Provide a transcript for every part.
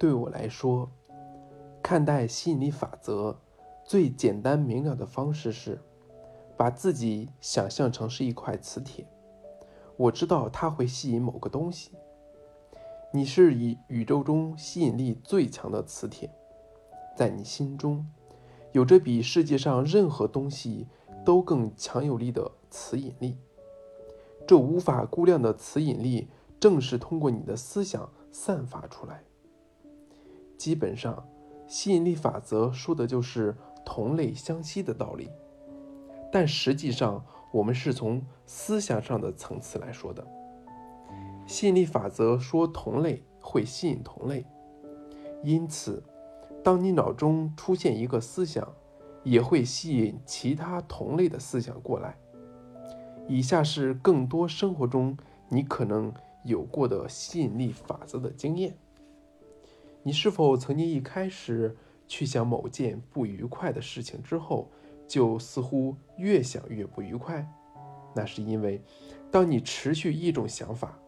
对我来说，看待吸引力法则最简单明了的方式是，把自己想象成是一块磁铁。我知道它会吸引某个东西。你是以宇宙中吸引力最强的磁铁，在你心中，有着比世界上任何东西都更强有力的磁引力。这无法估量的磁引力，正是通过你的思想散发出来。基本上，吸引力法则说的就是同类相吸的道理，但实际上，我们是从思想上的层次来说的。吸引力法则说同类会吸引同类，因此，当你脑中出现一个思想，也会吸引其他同类的思想过来。以下是更多生活中你可能有过的吸引力法则的经验。你是否曾经一开始去想某件不愉快的事情之后，就似乎越想越不愉快？那是因为，当你持续一种想法，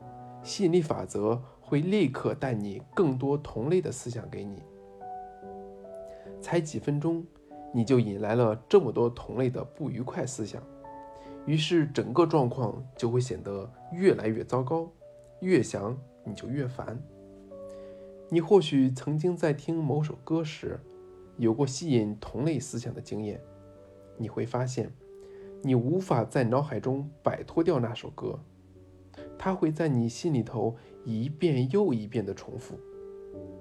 吸引力法则会立刻带你更多同类的思想给你。才几分钟，你就引来了这么多同类的不愉快思想，于是整个状况就会显得越来越糟糕。越想你就越烦。你或许曾经在听某首歌时，有过吸引同类思想的经验。你会发现，你无法在脑海中摆脱掉那首歌，它会在你心里头一遍又一遍地重复。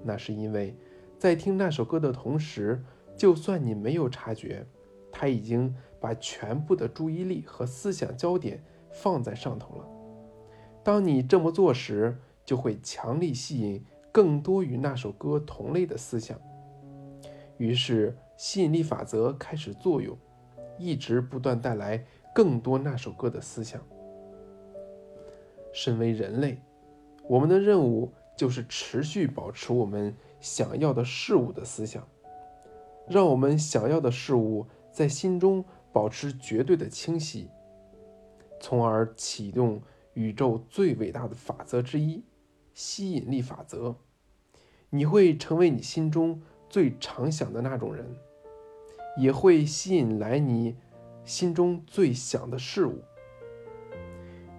那是因为，在听那首歌的同时，就算你没有察觉，它已经把全部的注意力和思想焦点放在上头了。当你这么做时，就会强力吸引。更多与那首歌同类的思想，于是吸引力法则开始作用，一直不断带来更多那首歌的思想。身为人类，我们的任务就是持续保持我们想要的事物的思想，让我们想要的事物在心中保持绝对的清晰，从而启动宇宙最伟大的法则之一。吸引力法则，你会成为你心中最常想的那种人，也会吸引来你心中最想的事物。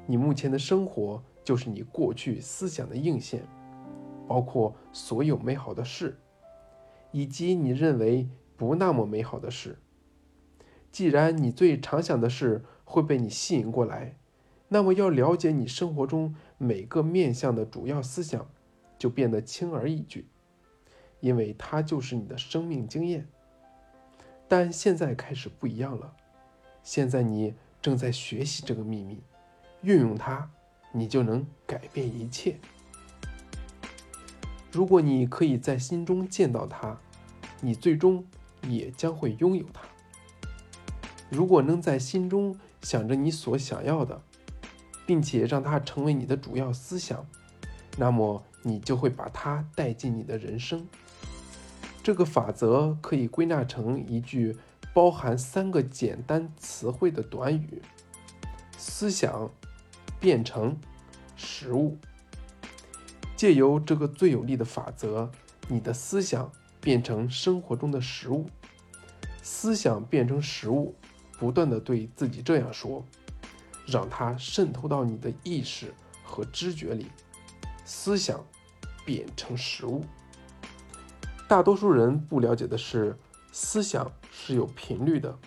你目前的生活就是你过去思想的映现，包括所有美好的事，以及你认为不那么美好的事。既然你最常想的事会被你吸引过来。那么，要了解你生活中每个面向的主要思想，就变得轻而易举，因为它就是你的生命经验。但现在开始不一样了，现在你正在学习这个秘密，运用它，你就能改变一切。如果你可以在心中见到它，你最终也将会拥有它。如果能在心中想着你所想要的，并且让它成为你的主要思想，那么你就会把它带进你的人生。这个法则可以归纳成一句包含三个简单词汇的短语：思想变成实物。借由这个最有力的法则，你的思想变成生活中的实物。思想变成实物，不断的对自己这样说。让它渗透到你的意识和知觉里，思想变成实物。大多数人不了解的是，思想是有频率的，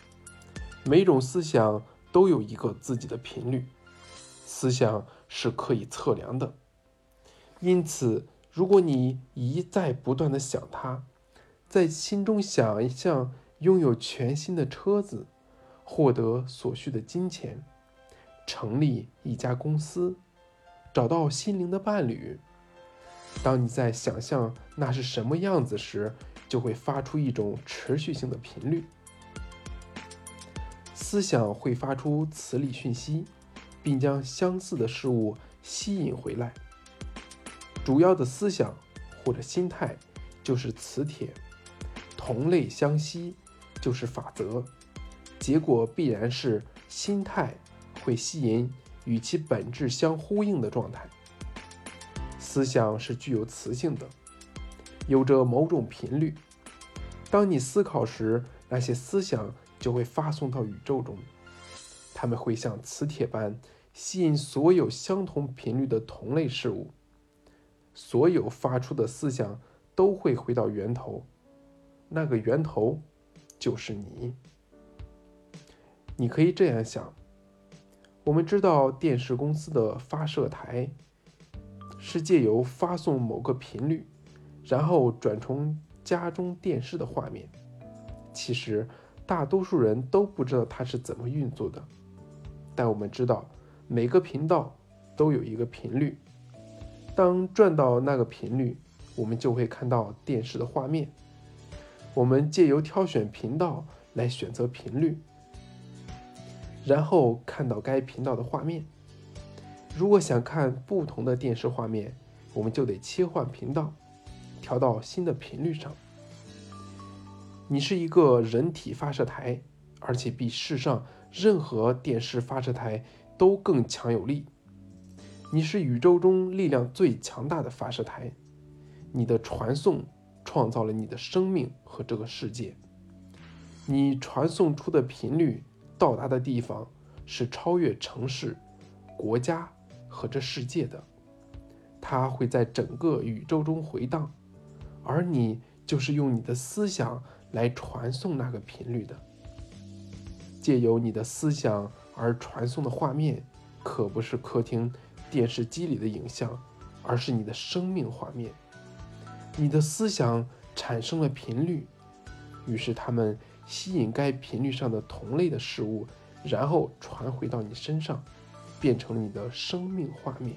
每种思想都有一个自己的频率，思想是可以测量的。因此，如果你一再不断的想它，在心中想象拥有全新的车子，获得所需的金钱。成立一家公司，找到心灵的伴侣。当你在想象那是什么样子时，就会发出一种持续性的频率。思想会发出磁力讯息，并将相似的事物吸引回来。主要的思想或者心态就是磁铁，同类相吸就是法则。结果必然是心态。会吸引与其本质相呼应的状态。思想是具有磁性的，有着某种频率。当你思考时，那些思想就会发送到宇宙中，它们会像磁铁般吸引所有相同频率的同类事物。所有发出的思想都会回到源头，那个源头就是你。你可以这样想：我们知道电视公司的发射台是借由发送某个频率，然后转成家中电视的画面。其实，大多数人都不知道它是怎么运作的，但我们知道每个频道都有一个频率。当转到那个频率，我们就会看到电视的画面。我们借由挑选频道来选择频率，然后看到该频道的画面。如果想看不同的电视画面，我们就得切换频道，调到新的频率上。你是一个人体发射台，而且比世上任何电视发射台都更强有力。你是宇宙中力量最强大的发射台，你的传送创造了你的生命和这个世界。你传送出的频率到达的地方是超越城市、国家和这世界的，它会在整个宇宙中回荡，而你就是用你的思想。来传送那个频率的，借由你的思想而传送的画面，可不是客厅电视机里的影像，而是你的生命画面。你的思想产生了频率，于是它们吸引该频率上的同类的事物，然后传回到你身上，变成了你的生命画面。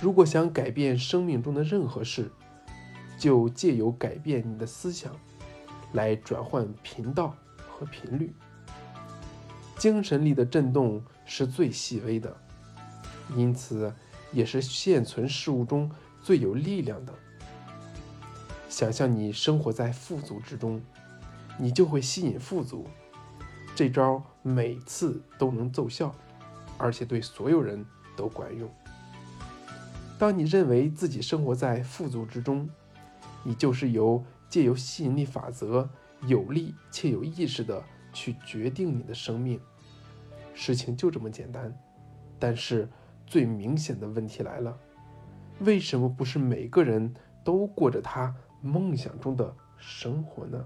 如果想改变生命中的任何事，就借由改变你的思想，来转换频道和频率。精神力的震动是最细微的，因此也是现存事物中最有力量的。想象你生活在富足之中，你就会吸引富足。这招每次都能奏效，而且对所有人都管用。当你认为自己生活在富足之中，你就是由借由吸引力法则，有力且有意识的去决定你的生命。事情就这么简单。但是最明显的问题来了：为什么不是每个人都过着他梦想中的生活呢？